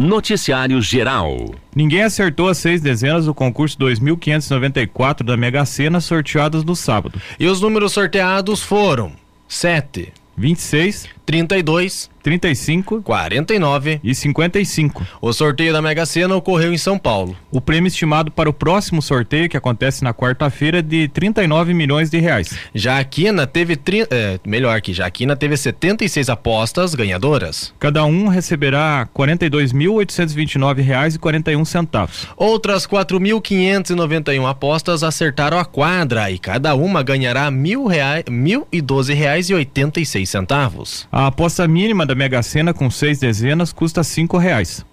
Noticiário Geral. Ninguém acertou as seis dezenas do concurso 2594 da Mega Sena sorteadas no sábado. E os números sorteados foram 7, 26, 32, 35 49 e 55. O sorteio da Mega Sena ocorreu em São Paulo. O prêmio estimado para o próximo sorteio, que acontece na quarta-feira, é de 39 milhões de reais. Já a Quina teve, tri... é, melhor que já a Quina teve 76 apostas ganhadoras. Cada um receberá R$ 42.829,41. Outras 4.591 apostas acertaram a quadra e cada uma ganhará R$ 1.012,86. A aposta mínima da Mega Sena com seis dezenas custa cinco reais.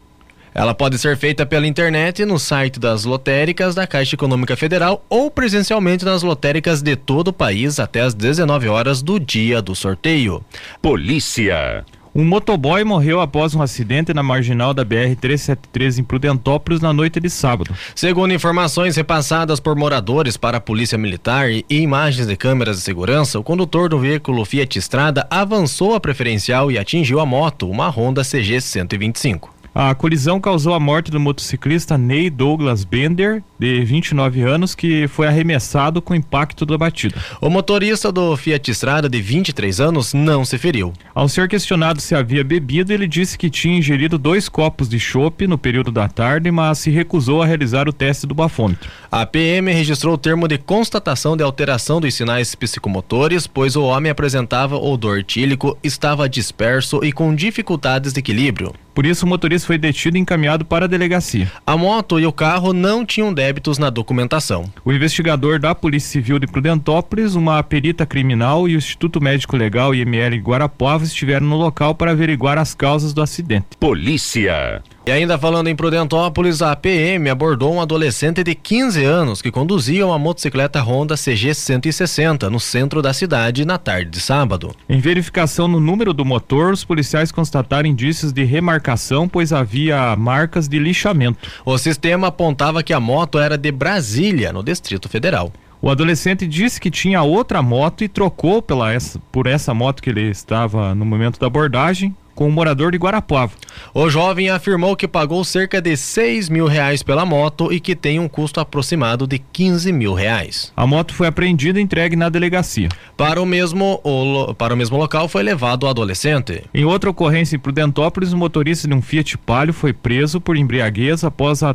Ela pode ser feita pela internet no site das lotéricas da Caixa Econômica Federal ou presencialmente nas lotéricas de todo o país até às 19 horas do dia do sorteio. Polícia. Um motoboy morreu após um acidente na marginal da BR-373 em Prudentópolis na noite de sábado. Segundo informações repassadas por moradores para a Polícia Militar e imagens de câmeras de segurança, o condutor do veículo Fiat Estrada avançou a preferencial e atingiu a moto, uma Honda CG 125. A colisão causou a morte do motociclista Ney Douglas Bender, de 29 anos, que foi arremessado com o impacto da batida. O motorista do Fiat Estrada, de 23 anos, não se feriu. Ao ser questionado se havia bebido, ele disse que tinha ingerido dois copos de chopp no período da tarde, mas se recusou a realizar o teste do bafômetro. A PM registrou o termo de constatação de alteração dos sinais psicomotores, pois o homem apresentava odor etílico, estava disperso e com dificuldades de equilíbrio. Por isso, o motorista foi detido e encaminhado para a delegacia. A moto e o carro não tinham débitos na documentação. O investigador da Polícia Civil de Prudentópolis, uma perita criminal e o Instituto Médico Legal IML Guarapuava estiveram no local para averiguar as causas do acidente. Polícia. E ainda falando em Prudentópolis, a PM abordou um adolescente de 15 anos que conduzia uma motocicleta Honda CG 160 no centro da cidade na tarde de sábado. Em verificação no número do motor, os policiais constataram indícios de remarcação, pois havia marcas de lixamento. O sistema apontava que a moto era de Brasília, no Distrito Federal. O adolescente disse que tinha outra moto e trocou pela essa, por essa moto que ele estava no momento da abordagem com um morador de Guarapuava. O jovem afirmou que pagou cerca de 6 mil reais pela moto e que tem um custo aproximado de 15 mil reais. A moto foi apreendida e entregue na delegacia. Para o mesmo, o, para o mesmo local foi levado o adolescente. Em outra ocorrência em Prudentópolis, o motorista de um Fiat Palio foi preso por embriaguez após a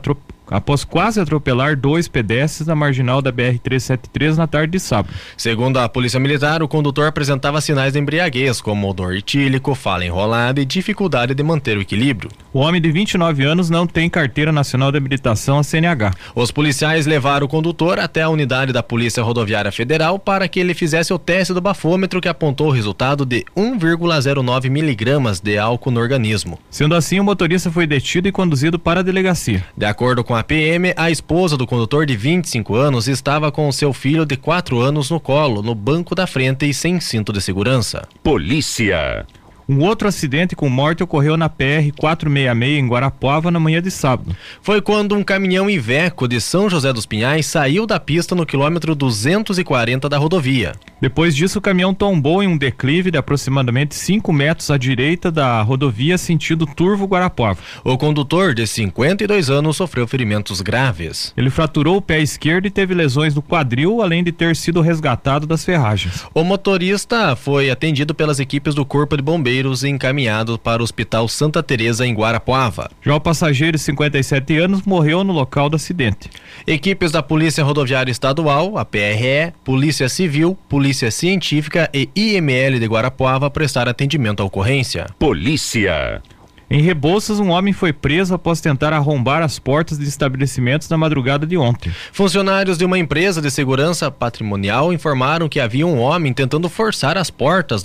após quase atropelar dois pedestres na marginal da BR-373 na tarde de sábado. Segundo a Polícia Militar, o condutor apresentava sinais de embriaguez, como odor etílico, fala enrolada e dificuldade de manter o equilíbrio. O homem de 29 anos não tem carteira nacional de habilitação a CNH. Os policiais levaram o condutor até a unidade da Polícia Rodoviária Federal para que ele fizesse o teste do bafômetro que apontou o resultado de 1,09 miligramas de álcool no organismo. Sendo assim, o motorista foi detido e conduzido para a delegacia. De acordo com a PM, a esposa do condutor de 25 anos estava com seu filho de 4 anos no colo, no banco da frente e sem cinto de segurança. Polícia. Um outro acidente com morte ocorreu na PR 466 em Guarapuava na manhã de sábado. Foi quando um caminhão Iveco de São José dos Pinhais saiu da pista no quilômetro 240 da rodovia. Depois disso, o caminhão tombou em um declive de aproximadamente 5 metros à direita da rodovia sentido Turvo Guarapuava. O condutor de 52 anos sofreu ferimentos graves. Ele fraturou o pé esquerdo e teve lesões no quadril, além de ter sido resgatado das ferragens. O motorista foi atendido pelas equipes do Corpo de Bombeiros e encaminhado para o Hospital Santa Teresa em Guarapuava. Já o passageiro de 57 anos morreu no local do acidente. Equipes da Polícia Rodoviária Estadual, a PRE, Polícia Civil, Polícia Científica e IML de Guarapuava prestaram atendimento à ocorrência. Polícia. Em Rebouças, um homem foi preso após tentar arrombar as portas de estabelecimentos na madrugada de ontem. Funcionários de uma empresa de segurança patrimonial informaram que havia um homem tentando forçar as portas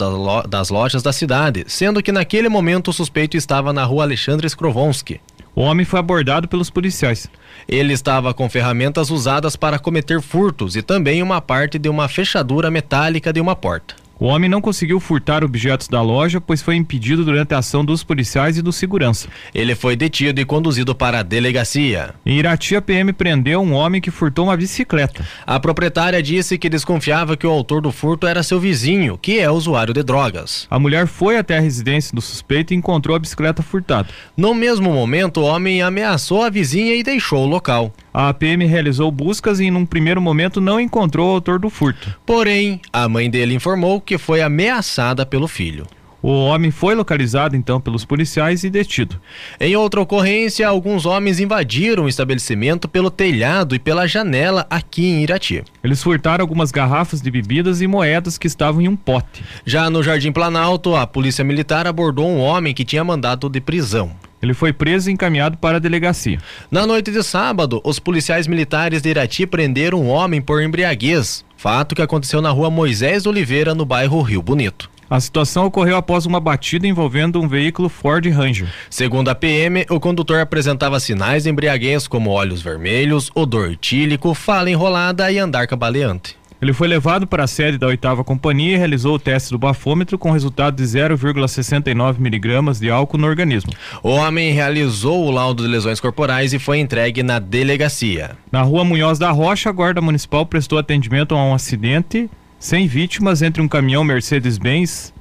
das lojas da cidade, sendo que naquele momento o suspeito estava na rua Alexandre Skrovonsky. O homem foi abordado pelos policiais. Ele estava com ferramentas usadas para cometer furtos e também uma parte de uma fechadura metálica de uma porta. O homem não conseguiu furtar objetos da loja, pois foi impedido durante a ação dos policiais e do segurança. Ele foi detido e conduzido para a delegacia. Em Irati, a PM prendeu um homem que furtou uma bicicleta. A proprietária disse que desconfiava que o autor do furto era seu vizinho, que é usuário de drogas. A mulher foi até a residência do suspeito e encontrou a bicicleta furtada. No mesmo momento, o homem ameaçou a vizinha e deixou o local. A PM realizou buscas e, num primeiro momento, não encontrou o autor do furto. Porém, a mãe dele informou que foi ameaçada pelo filho. O homem foi localizado então pelos policiais e detido. Em outra ocorrência, alguns homens invadiram o estabelecimento pelo telhado e pela janela aqui em Irati. Eles furtaram algumas garrafas de bebidas e moedas que estavam em um pote. Já no Jardim Planalto, a polícia militar abordou um homem que tinha mandado de prisão. Ele foi preso e encaminhado para a delegacia. Na noite de sábado, os policiais militares de Irati prenderam um homem por embriaguez, fato que aconteceu na rua Moisés Oliveira, no bairro Rio Bonito. A situação ocorreu após uma batida envolvendo um veículo Ford Ranger. Segundo a PM, o condutor apresentava sinais de embriaguez como olhos vermelhos, odor etílico, fala enrolada e andar cabaleante. Ele foi levado para a sede da oitava companhia e realizou o teste do bafômetro com resultado de 0,69 miligramas de álcool no organismo. O homem realizou o laudo de lesões corporais e foi entregue na delegacia. Na rua Munhoz da Rocha, a Guarda Municipal prestou atendimento a um acidente sem vítimas entre um caminhão Mercedes-Benz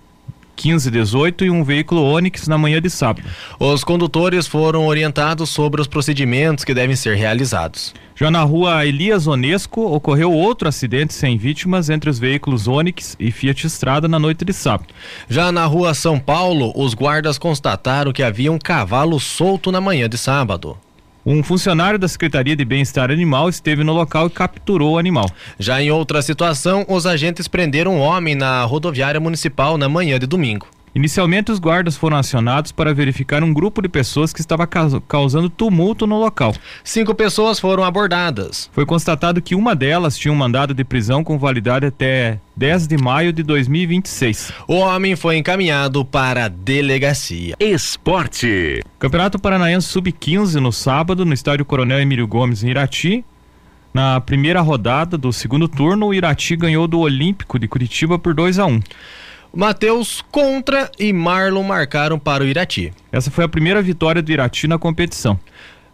1518 e um veículo Onix na manhã de sábado. Os condutores foram orientados sobre os procedimentos que devem ser realizados. Já na rua Elias Onesco, ocorreu outro acidente sem vítimas entre os veículos Onix e Fiat Estrada na noite de sábado. Já na rua São Paulo, os guardas constataram que havia um cavalo solto na manhã de sábado. Um funcionário da Secretaria de Bem-Estar Animal esteve no local e capturou o animal. Já em outra situação, os agentes prenderam um homem na rodoviária municipal na manhã de domingo. Inicialmente, os guardas foram acionados para verificar um grupo de pessoas que estava causando tumulto no local. Cinco pessoas foram abordadas. Foi constatado que uma delas tinha um mandado de prisão com validade até 10 de maio de 2026. O homem foi encaminhado para a delegacia. Esporte. Campeonato Paranaense Sub-15 no sábado, no estádio Coronel Emílio Gomes, em Irati. Na primeira rodada do segundo turno, o Irati ganhou do Olímpico de Curitiba por 2 a 1 Matheus contra e Marlon marcaram para o Irati. Essa foi a primeira vitória do Irati na competição.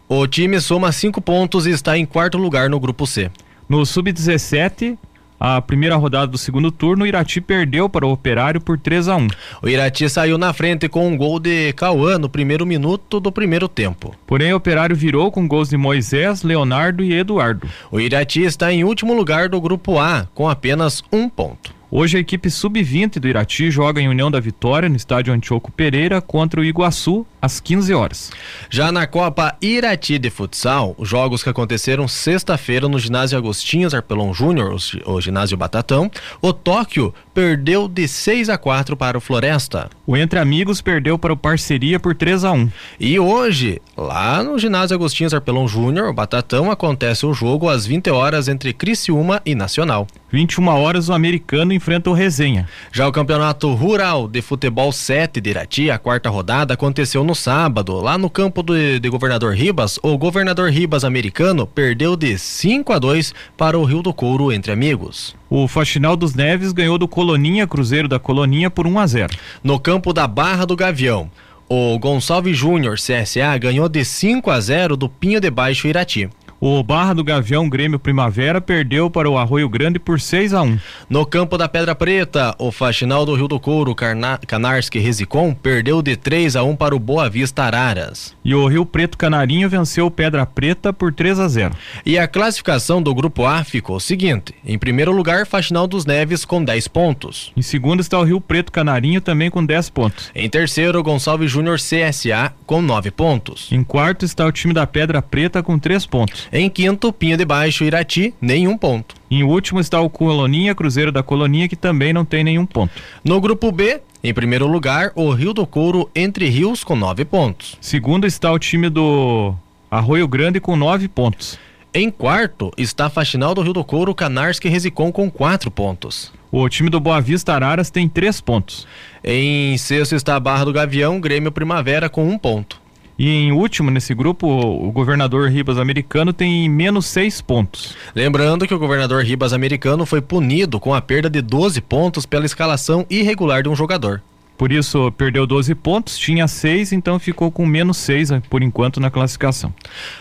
O time soma cinco pontos e está em quarto lugar no grupo C. No Sub-17, a primeira rodada do segundo turno, o Irati perdeu para o Operário por 3 a 1 O Irati saiu na frente com um gol de Cauã no primeiro minuto do primeiro tempo. Porém, o Operário virou com gols de Moisés, Leonardo e Eduardo. O Irati está em último lugar do grupo A, com apenas um ponto. Hoje a equipe sub-20 do Irati joga em União da Vitória, no estádio Antioco Pereira, contra o Iguaçu, às 15 horas. Já na Copa Irati de Futsal, os jogos que aconteceram sexta-feira no ginásio Agostinhos Arpelon Júnior, o ginásio Batatão, o Tóquio perdeu de 6 a 4 para o Floresta. O Entre Amigos perdeu para o Parceria por 3 a 1 E hoje, lá no ginásio Agostinhos Arpelon Júnior, o Batatão, acontece o jogo às 20 horas entre Criciúma e Nacional. 21 horas o americano enfrenta o Resenha. Já o Campeonato Rural de Futebol 7 de Irati, a quarta rodada, aconteceu no sábado. Lá no campo de, de Governador Ribas, o Governador Ribas americano perdeu de 5 a 2 para o Rio do Couro entre amigos. O Faxinal dos Neves ganhou do Coloninha Cruzeiro da Coloninha por 1 a 0. No campo da Barra do Gavião, o Gonçalves Júnior CSA ganhou de 5 a 0 do Pinho de Baixo Irati. O Barra do Gavião Grêmio Primavera perdeu para o Arroio Grande por 6 a 1. No campo da Pedra Preta, o Faxinal do Rio do Couro, Carna... Canarski Resicom, perdeu de 3 a 1 para o Boa Vista Araras. E o Rio Preto Canarinho venceu o Pedra Preta por 3 a 0. E a classificação do grupo A ficou o seguinte: em primeiro lugar, Faxinal dos Neves com 10 pontos. Em segundo está o Rio Preto Canarinho também com 10 pontos. Em terceiro, Gonçalves Júnior CSA com 9 pontos. Em quarto está o time da Pedra Preta com 3 pontos. Em quinto, Pinho de Baixo, Irati, nenhum ponto. Em último está o Coloninha, Cruzeiro da Coloninha, que também não tem nenhum ponto. No grupo B, em primeiro lugar, o Rio do Couro, Entre Rios, com nove pontos. Segundo está o time do Arroio Grande, com nove pontos. Em quarto está a Faxinal do Rio do Couro, Canarski Resicom, com quatro pontos. O time do Boa Vista Araras tem três pontos. Em sexto está a Barra do Gavião, Grêmio Primavera, com um ponto. E em último nesse grupo, o governador Ribas Americano tem menos seis pontos. Lembrando que o governador Ribas Americano foi punido com a perda de 12 pontos pela escalação irregular de um jogador. Por isso, perdeu 12 pontos, tinha 6, então ficou com menos 6 eh, por enquanto na classificação.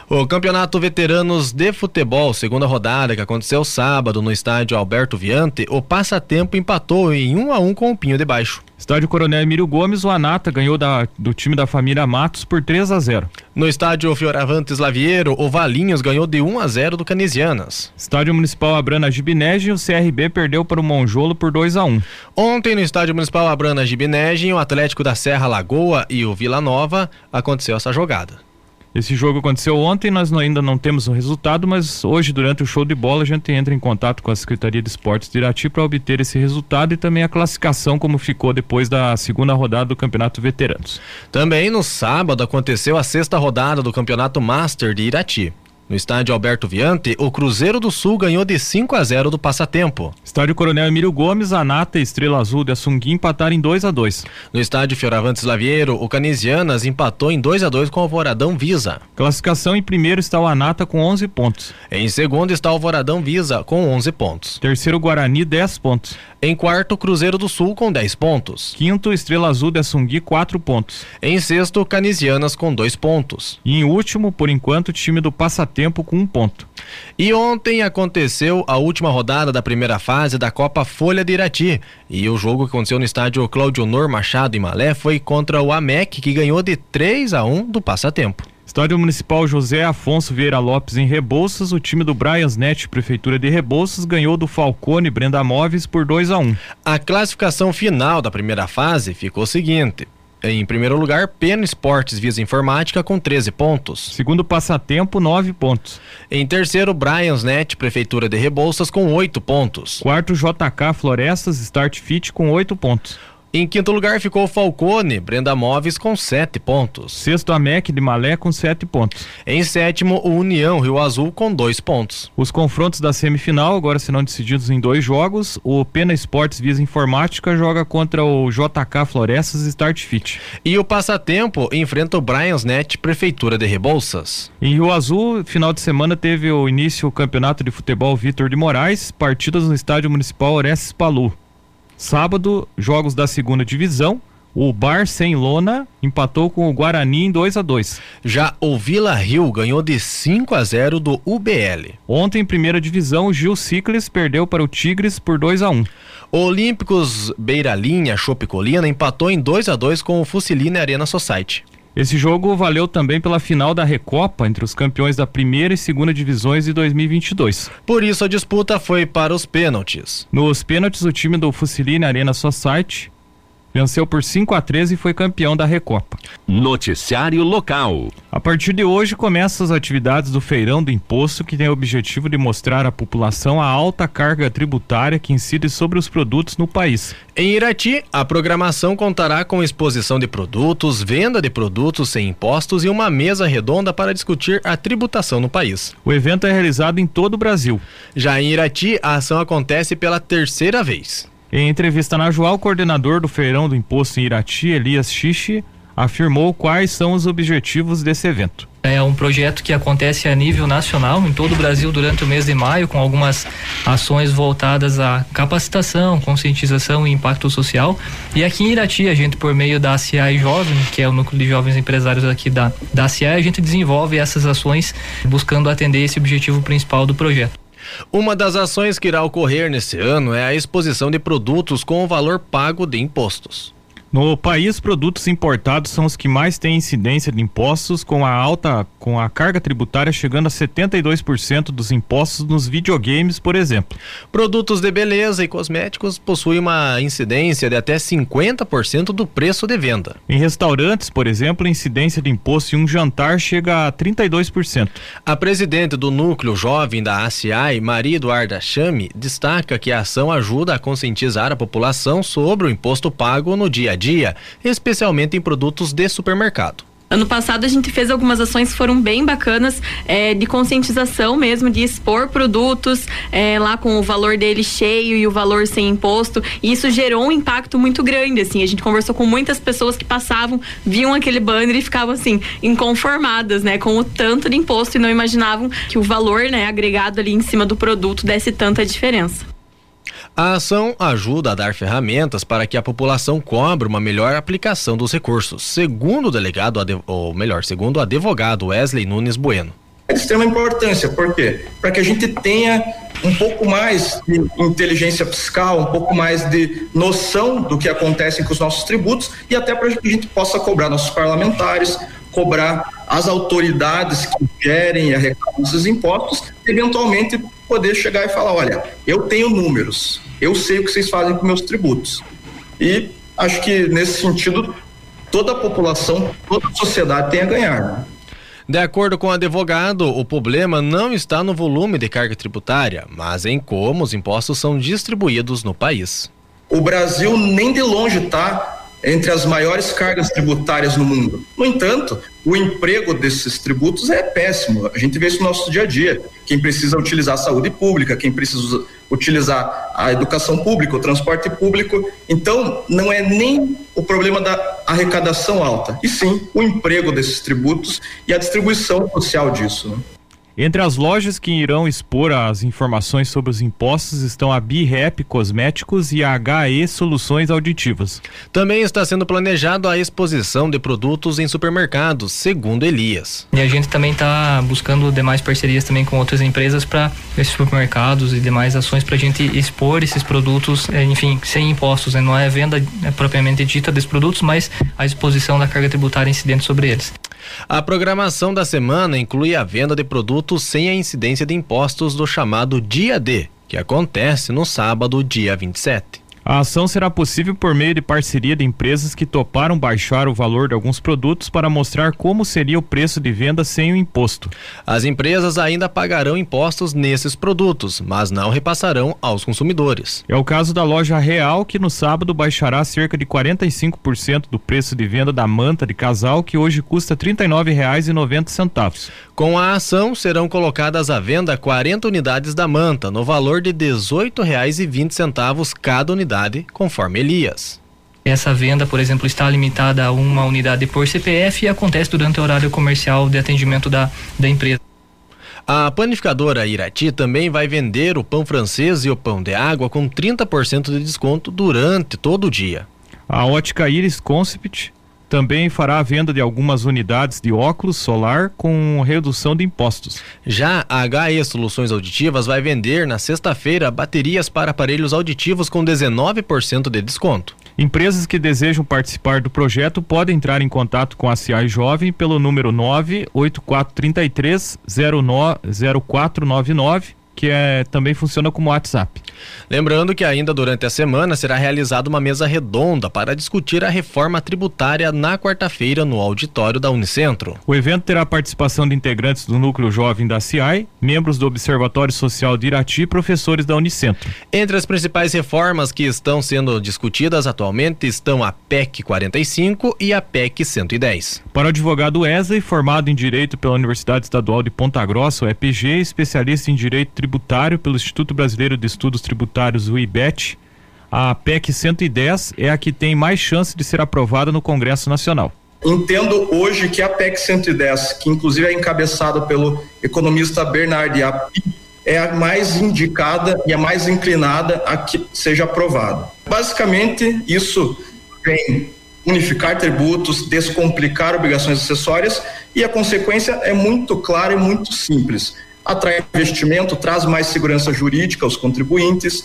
O Campeonato Veteranos de Futebol, segunda rodada, que aconteceu sábado no estádio Alberto Viante, o passatempo empatou em 1 a 1 com o Pinho de Baixo. Estádio Coronel Emílio Gomes, o Anata ganhou da, do time da família Matos por 3 a 0. No estádio Fioravantes Laviero, o Valinhos ganhou de 1 a 0 do Canisianas. Estádio Municipal Abrana Gibinege, o CRB perdeu para o Monjolo por 2 a 1. Ontem no estádio Municipal Abrana Gibinege, o Atlético da Serra Lagoa e o Vila Nova aconteceu essa jogada. Esse jogo aconteceu ontem, nós ainda não temos o resultado, mas hoje, durante o show de bola, a gente entra em contato com a Secretaria de Esportes de Irati para obter esse resultado e também a classificação, como ficou depois da segunda rodada do Campeonato Veteranos. Também no sábado aconteceu a sexta rodada do Campeonato Master de Irati. No estádio Alberto Viante, o Cruzeiro do Sul ganhou de 5 a 0 do Passatempo. Estádio Coronel Emílio Gomes, a Nata e Estrela Azul de Assungui empataram em 2 a 2. No estádio Fioravantes Laviero, o Canisianas empatou em 2 a 2 com o Alvoradão Visa. Classificação em primeiro está o Anata com 11 pontos. Em segundo está o Alvoradão Visa com 11 pontos. Terceiro Guarani 10 pontos. Em quarto, Cruzeiro do Sul com 10 pontos. Quinto, Estrela Azul de Assungui 4 pontos. Em sexto, Canisianas com 2 pontos. E em último, por enquanto, o time do Passatempo com um ponto. E ontem aconteceu a última rodada da primeira fase da Copa Folha de Irati. E o jogo que aconteceu no estádio Cláudio Honor Machado em Malé foi contra o AMEC, que ganhou de 3 a 1 do Passatempo. Estádio Municipal José Afonso Vieira Lopes em Rebouças, o time do Brians Net Prefeitura de Rebouças ganhou do Falcone Brenda Móveis por 2 a 1. A classificação final da primeira fase ficou o seguinte: em primeiro lugar, Pena Esportes Visa Informática com 13 pontos. Segundo Passatempo, 9 pontos. Em terceiro, Brians Net Prefeitura de Rebouças com 8 pontos. Quarto, JK Florestas Start Fit com 8 pontos. Em quinto lugar ficou Falcone, Brenda Móveis com sete pontos. Sexto, Amec de Malé com sete pontos. Em sétimo, o União Rio Azul com dois pontos. Os confrontos da semifinal agora serão decididos em dois jogos. O Pena Esportes Visa Informática joga contra o JK Florestas Start Fit. E o Passatempo enfrenta o Brians Net Prefeitura de Rebouças. Em Rio Azul, final de semana teve o início o Campeonato de Futebol Vitor de Moraes, partidas no Estádio Municipal Orestes Palu. Sábado, jogos da segunda divisão. O Bar Sem Lona empatou com o Guarani em 2 a 2. Já o Vila Rio ganhou de 5 a 0 do UBL. Ontem, primeira divisão, o Gil Ciclis perdeu para o Tigres por 2 a 1. O Olímpicos Beira Linha Chopicolina empatou em 2 a 2 com o Fusilina Arena Society. Esse jogo valeu também pela final da Recopa entre os campeões da primeira e segunda divisões de 2022. Por isso a disputa foi para os pênaltis. Nos pênaltis, o time do Fusiline Arena Society venceu por 5 a 13 e foi campeão da Recopa. Noticiário local. A partir de hoje começam as atividades do Feirão do Imposto, que tem o objetivo de mostrar à população a alta carga tributária que incide sobre os produtos no país. Em Irati, a programação contará com exposição de produtos, venda de produtos sem impostos e uma mesa redonda para discutir a tributação no país. O evento é realizado em todo o Brasil. Já em Irati, a ação acontece pela terceira vez. Em entrevista na Joal, o coordenador do Feirão do Imposto em Irati, Elias Xixi, afirmou quais são os objetivos desse evento. É um projeto que acontece a nível nacional, em todo o Brasil, durante o mês de maio, com algumas ações voltadas à capacitação, conscientização e impacto social. E aqui em Irati, a gente, por meio da CI Jovem, que é o núcleo de jovens empresários aqui da, da CI, a gente desenvolve essas ações buscando atender esse objetivo principal do projeto. Uma das ações que irá ocorrer nesse ano é a exposição de produtos com o valor pago de impostos. No país, produtos importados são os que mais têm incidência de impostos, com a alta, com a carga tributária chegando a 72% dos impostos nos videogames, por exemplo. Produtos de beleza e cosméticos possuem uma incidência de até 50% do preço de venda. Em restaurantes, por exemplo, a incidência de imposto em um jantar chega a 32%. A presidente do núcleo jovem da ACI, Maria Eduarda Chame, destaca que a ação ajuda a conscientizar a população sobre o imposto pago no dia a dia, especialmente em produtos de supermercado. Ano passado a gente fez algumas ações que foram bem bacanas é, de conscientização mesmo, de expor produtos é, lá com o valor dele cheio e o valor sem imposto. E isso gerou um impacto muito grande, assim. A gente conversou com muitas pessoas que passavam, viam aquele banner e ficavam assim, inconformadas, né, com o tanto de imposto e não imaginavam que o valor, né, agregado ali em cima do produto desse tanta diferença. A ação ajuda a dar ferramentas para que a população cobre uma melhor aplicação dos recursos, segundo o delegado, ou melhor, segundo o advogado Wesley Nunes Bueno. É de extrema importância, por quê? Para que a gente tenha um pouco mais de inteligência fiscal, um pouco mais de noção do que acontece com os nossos tributos e até para que a gente possa cobrar nossos parlamentares, cobrar as autoridades que gerem e arrecadam esses impostos, eventualmente poder chegar e falar, olha, eu tenho números, eu sei o que vocês fazem com meus tributos. E acho que nesse sentido toda a população, toda a sociedade tem a ganhar. Né? De acordo com o advogado, o problema não está no volume de carga tributária, mas em como os impostos são distribuídos no país. O Brasil nem de longe está entre as maiores cargas tributárias no mundo. No entanto, o emprego desses tributos é péssimo. A gente vê isso no nosso dia a dia. Quem precisa utilizar a saúde pública, quem precisa utilizar a educação pública, o transporte público. Então, não é nem o problema da arrecadação alta, e sim o emprego desses tributos e a distribuição social disso. Né? Entre as lojas que irão expor as informações sobre os impostos estão a BiRep Cosméticos e a HE Soluções Auditivas. Também está sendo planejado a exposição de produtos em supermercados, segundo Elias. E a gente também está buscando demais parcerias também com outras empresas para esses supermercados e demais ações para a gente expor esses produtos, eh, enfim, sem impostos. Né? Não é a venda é propriamente dita desses produtos, mas a exposição da carga tributária incidente sobre eles. A programação da semana inclui a venda de produtos sem a incidência de impostos do chamado Dia D, que acontece no sábado, dia 27. A ação será possível por meio de parceria de empresas que toparam baixar o valor de alguns produtos para mostrar como seria o preço de venda sem o imposto. As empresas ainda pagarão impostos nesses produtos, mas não repassarão aos consumidores. É o caso da loja Real, que no sábado baixará cerca de 45% do preço de venda da manta de casal, que hoje custa R$ 39,90. Com a ação, serão colocadas à venda 40 unidades da manta, no valor de R$ 18,20 cada unidade unidade, conforme Elias. Essa venda, por exemplo, está limitada a uma unidade por CPF e acontece durante o horário comercial de atendimento da, da empresa. A panificadora Irati também vai vender o pão francês e o pão de água com 30% de desconto durante todo o dia. A ótica Iris Concept também fará a venda de algumas unidades de óculos solar com redução de impostos. Já a HE Soluções Auditivas vai vender na sexta-feira baterias para aparelhos auditivos com 19% de desconto. Empresas que desejam participar do projeto podem entrar em contato com a CI Jovem pelo número 98433 0499 que é, também funciona como WhatsApp. Lembrando que ainda durante a semana será realizada uma mesa redonda para discutir a reforma tributária na quarta-feira no auditório da Unicentro. O evento terá participação de integrantes do Núcleo Jovem da CIAI, membros do Observatório Social de Irati e professores da Unicentro. Entre as principais reformas que estão sendo discutidas atualmente estão a PEC 45 e a PEC 110. Para o advogado Wesley, formado em Direito pela Universidade Estadual de Ponta Grossa, o EPG, especialista em Direito Tributário pelo Instituto Brasileiro de Estudos Tributários, o IBET, a PEC 110 é a que tem mais chance de ser aprovada no Congresso Nacional. Entendo hoje que a PEC 110, que inclusive é encabeçada pelo economista Bernard Api, é a mais indicada e a mais inclinada a que seja aprovada. Basicamente, isso vem unificar tributos, descomplicar obrigações acessórias e a consequência é muito clara e muito simples atrai investimento, traz mais segurança jurídica aos contribuintes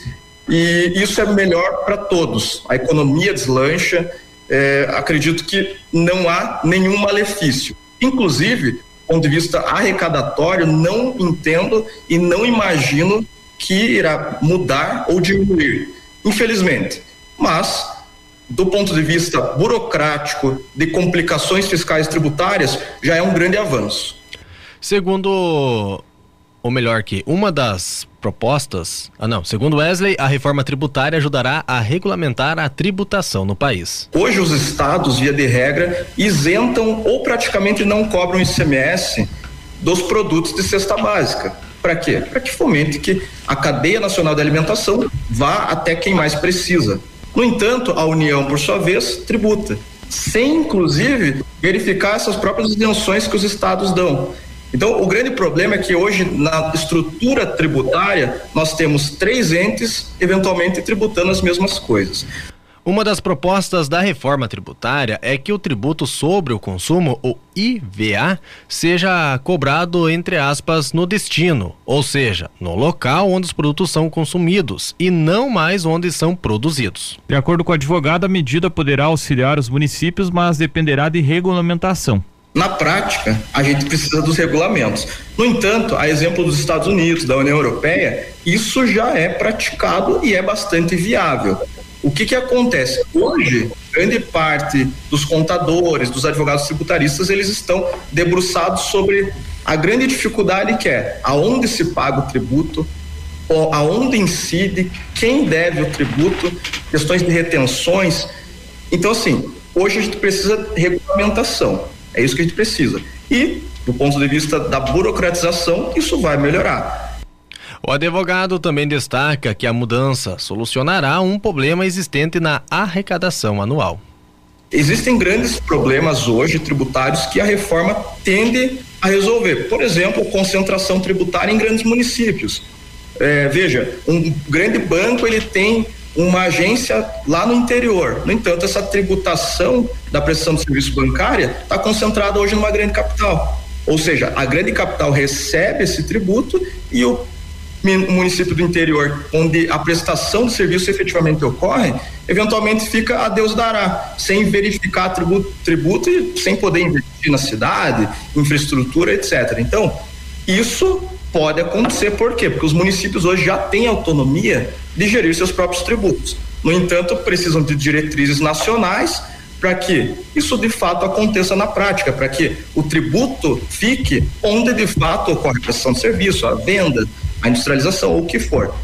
e isso é melhor para todos. A economia deslancha, é, acredito que não há nenhum malefício. Inclusive, do ponto de vista arrecadatório, não entendo e não imagino que irá mudar ou diminuir, infelizmente. Mas, do ponto de vista burocrático, de complicações fiscais tributárias, já é um grande avanço. Segundo ou melhor que uma das propostas, ah não, segundo Wesley, a reforma tributária ajudará a regulamentar a tributação no país. Hoje os estados, via de regra, isentam ou praticamente não cobram ICMS dos produtos de cesta básica. Para quê? Para que fomente que a cadeia nacional de alimentação vá até quem mais precisa. No entanto, a União, por sua vez, tributa, sem inclusive verificar essas próprias isenções que os estados dão. Então, o grande problema é que hoje, na estrutura tributária, nós temos três entes eventualmente tributando as mesmas coisas. Uma das propostas da reforma tributária é que o tributo sobre o consumo, o IVA, seja cobrado, entre aspas, no destino, ou seja, no local onde os produtos são consumidos e não mais onde são produzidos. De acordo com o advogado, a medida poderá auxiliar os municípios, mas dependerá de regulamentação. Na prática, a gente precisa dos regulamentos. No entanto, a exemplo dos Estados Unidos, da União Europeia, isso já é praticado e é bastante viável. O que, que acontece? Hoje, grande parte dos contadores, dos advogados tributaristas, eles estão debruçados sobre a grande dificuldade que é aonde se paga o tributo, aonde incide, quem deve o tributo, questões de retenções. Então, assim, hoje a gente precisa de regulamentação. É isso que a gente precisa. E, do ponto de vista da burocratização, isso vai melhorar. O advogado também destaca que a mudança solucionará um problema existente na arrecadação anual. Existem grandes problemas hoje tributários que a reforma tende a resolver. Por exemplo, concentração tributária em grandes municípios. É, veja, um grande banco ele tem uma agência lá no interior. No entanto, essa tributação da prestação de serviço bancária está concentrada hoje numa grande capital. Ou seja, a grande capital recebe esse tributo e o município do interior, onde a prestação de serviço efetivamente ocorre, eventualmente fica a Deus dará, sem verificar tributo, tributo e sem poder investir na cidade, infraestrutura, etc. Então, isso pode acontecer, por quê? Porque os municípios hoje já têm autonomia de gerir seus próprios tributos. No entanto, precisam de diretrizes nacionais para que isso de fato aconteça na prática, para que o tributo fique onde de fato ocorre a prestação de serviço, a venda, a industrialização ou o que for.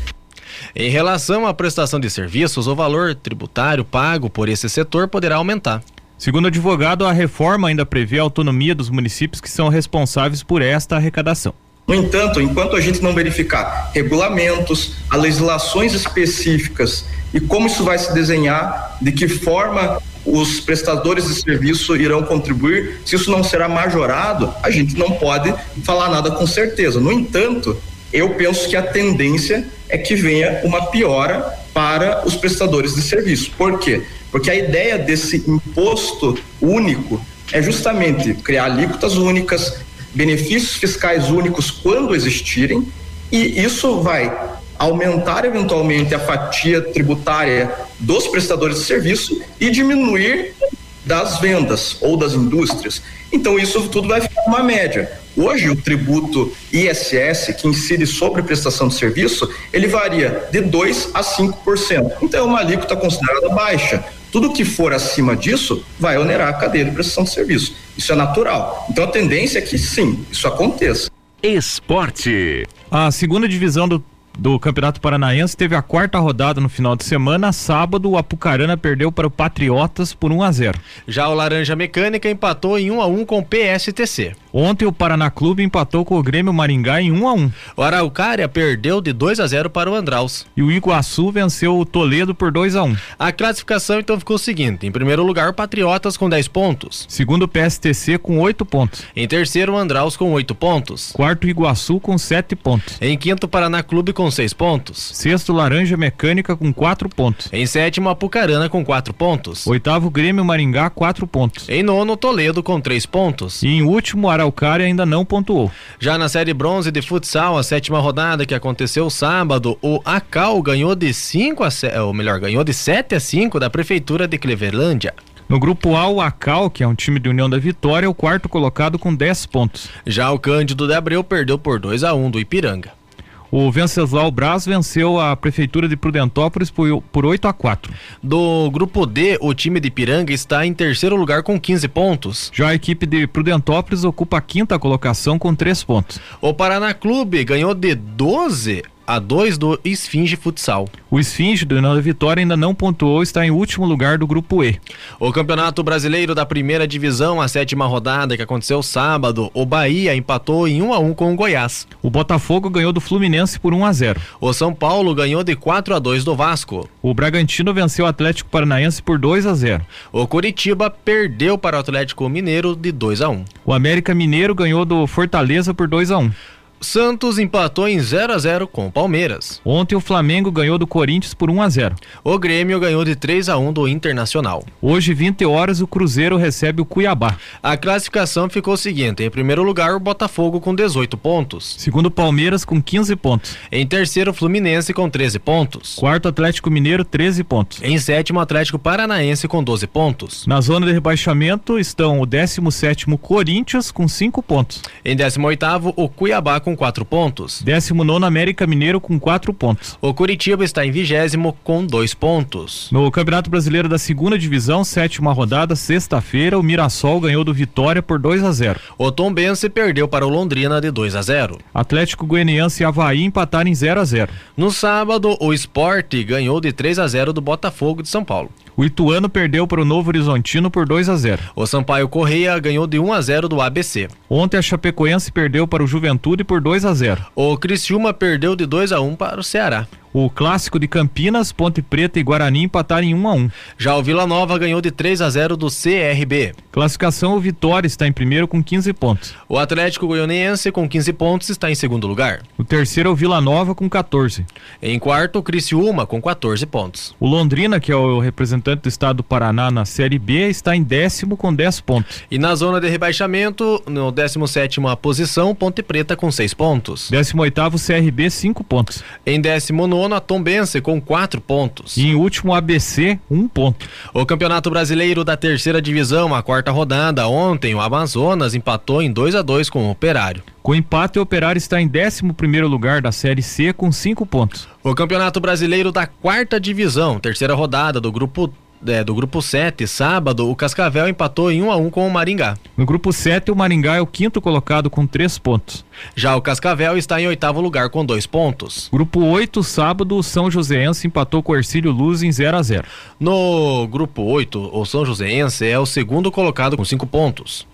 Em relação à prestação de serviços, o valor tributário pago por esse setor poderá aumentar. Segundo o advogado, a reforma ainda prevê a autonomia dos municípios que são responsáveis por esta arrecadação. No entanto, enquanto a gente não verificar regulamentos, legislações específicas e como isso vai se desenhar, de que forma os prestadores de serviço irão contribuir, se isso não será majorado, a gente não pode falar nada com certeza. No entanto, eu penso que a tendência é que venha uma piora para os prestadores de serviço. Por quê? Porque a ideia desse imposto único é justamente criar alíquotas únicas, benefícios fiscais únicos quando existirem, e isso vai aumentar eventualmente a fatia tributária dos prestadores de serviço e diminuir das vendas ou das indústrias. Então isso tudo vai ficar uma média. Hoje o tributo ISS que incide sobre prestação de serviço, ele varia de 2 a 5%. Então é uma alíquota considerada baixa. Tudo que for acima disso vai onerar a cadeia de prestação de serviço. Isso é natural. Então a tendência é que sim, isso aconteça. Esporte. A segunda divisão do do Campeonato Paranaense teve a quarta rodada no final de semana. Sábado, o Apucarana perdeu para o Patriotas por 1 a 0. Já o Laranja Mecânica empatou em 1 a 1 com o PSTC. Ontem o Paraná Clube empatou com o Grêmio Maringá em 1 a 1. O Araucária perdeu de 2 a 0 para o Andraus. E o Iguaçu venceu o Toledo por 2 a 1. A classificação então ficou o seguinte: em primeiro lugar, o Patriotas com 10 pontos. Segundo o PSTC com 8 pontos. Em terceiro, o Andraus com 8 pontos. Quarto, Iguaçu com 7 pontos. Em quinto, Paraná Clube com 6 pontos. Sexto, Laranja Mecânica com 4 pontos. Em sétimo, Apucarana com 4 pontos. Oitavo, Grêmio Maringá, 4 pontos. Em nono, Toledo com 3 pontos. E em último, Araucária ainda não pontuou. Já na série bronze de futsal, a sétima rodada que aconteceu sábado, o Acal ganhou de 5 a 7, ou melhor, ganhou de 7 a 5 da prefeitura de Cleverlândia. No grupo A, o Acal, que é um time de União da Vitória, é o quarto colocado com 10 pontos. Já o Cândido de Abreu perdeu por 2 a 1 do Ipiranga. O Venceslau Braz venceu a Prefeitura de Prudentópolis por, por 8 a 4. Do grupo D, o time de Piranga está em terceiro lugar com 15 pontos. Já a equipe de Prudentópolis ocupa a quinta colocação com 3 pontos. O Paraná Clube ganhou de 12 a 2 do Esfinge Futsal. O Esfinge do Nova Vitória ainda não pontuou, está em último lugar do grupo E. O Campeonato Brasileiro da Primeira Divisão, a sétima rodada que aconteceu sábado, o Bahia empatou em 1 a 1 com o Goiás. O Botafogo ganhou do Fluminense por 1 a 0. O São Paulo ganhou de 4 a 2 do Vasco. O Bragantino venceu o Atlético Paranaense por 2 a 0. O Curitiba perdeu para o Atlético Mineiro de 2 a 1. O América Mineiro ganhou do Fortaleza por 2 a 1. Santos empatou em 0 a 0 com o Palmeiras. Ontem o Flamengo ganhou do Corinthians por 1 a 0. O Grêmio ganhou de 3 a 1 do Internacional. Hoje, 20 horas, o Cruzeiro recebe o Cuiabá. A classificação ficou o seguinte: em primeiro lugar, o Botafogo com 18 pontos. Segundo, Palmeiras com 15 pontos. Em terceiro, Fluminense com 13 pontos. Quarto, Atlético Mineiro, 13 pontos. Em sétimo, Atlético Paranaense com 12 pontos. Na zona de rebaixamento estão o 17 Corinthians com 5 pontos. Em 18, o Cuiabá com com quatro pontos. 19 América Mineiro com quatro pontos. O Curitiba está em vigésimo com dois pontos. No Campeonato Brasileiro da Segunda Divisão, sétima rodada, sexta-feira, o Mirassol ganhou do Vitória por 2 a 0. O Tombense perdeu para o Londrina de 2 a 0. Atlético Goianiense e Havaí empataram em 0 a 0. No sábado, o Esporte ganhou de 3 a 0 do Botafogo de São Paulo. O Ituano perdeu para o Novo Horizontino por 2 a 0. O Sampaio Correia ganhou de 1 a 0 do ABC. Ontem a Chapecoense perdeu para o Juventude por 2 a 0. O Criciúma perdeu de 2 a 1 para o Ceará. O clássico de Campinas, Ponte Preta e Guarani empataram em 1 a 1. Já o Vila Nova ganhou de 3 a 0 do CRB. Classificação: o Vitória está em primeiro com 15 pontos. O Atlético Goianiense com 15 pontos está em segundo lugar. O terceiro é o Vila Nova com 14. Em quarto, o Criciúma com 14 pontos. O Londrina, que é o representante do estado do Paraná na Série B, está em décimo com 10 pontos. E na zona de rebaixamento, no 17ª posição, Ponte Preta com 6 pontos. 18º CRB 5 pontos. Em 19 a Tombense com 4 pontos. E em último ABC, 1 um ponto. O Campeonato Brasileiro da Terceira Divisão, a quarta rodada, ontem o Amazonas empatou em 2 a 2 com o Operário. Com empate, o Operário está em 11 lugar da Série C com 5 pontos. O Campeonato Brasileiro da Quarta Divisão, terceira rodada do grupo é, do grupo 7, sábado, o Cascavel empatou em 1 a 1 com o Maringá. No grupo 7, o Maringá é o quinto colocado com 3 pontos. Já o Cascavel está em oitavo lugar com 2 pontos. Grupo 8, sábado, o São Joséense empatou com o Ercílio Luz em 0 a 0. No grupo 8, o São Joséense é o segundo colocado com 5 pontos.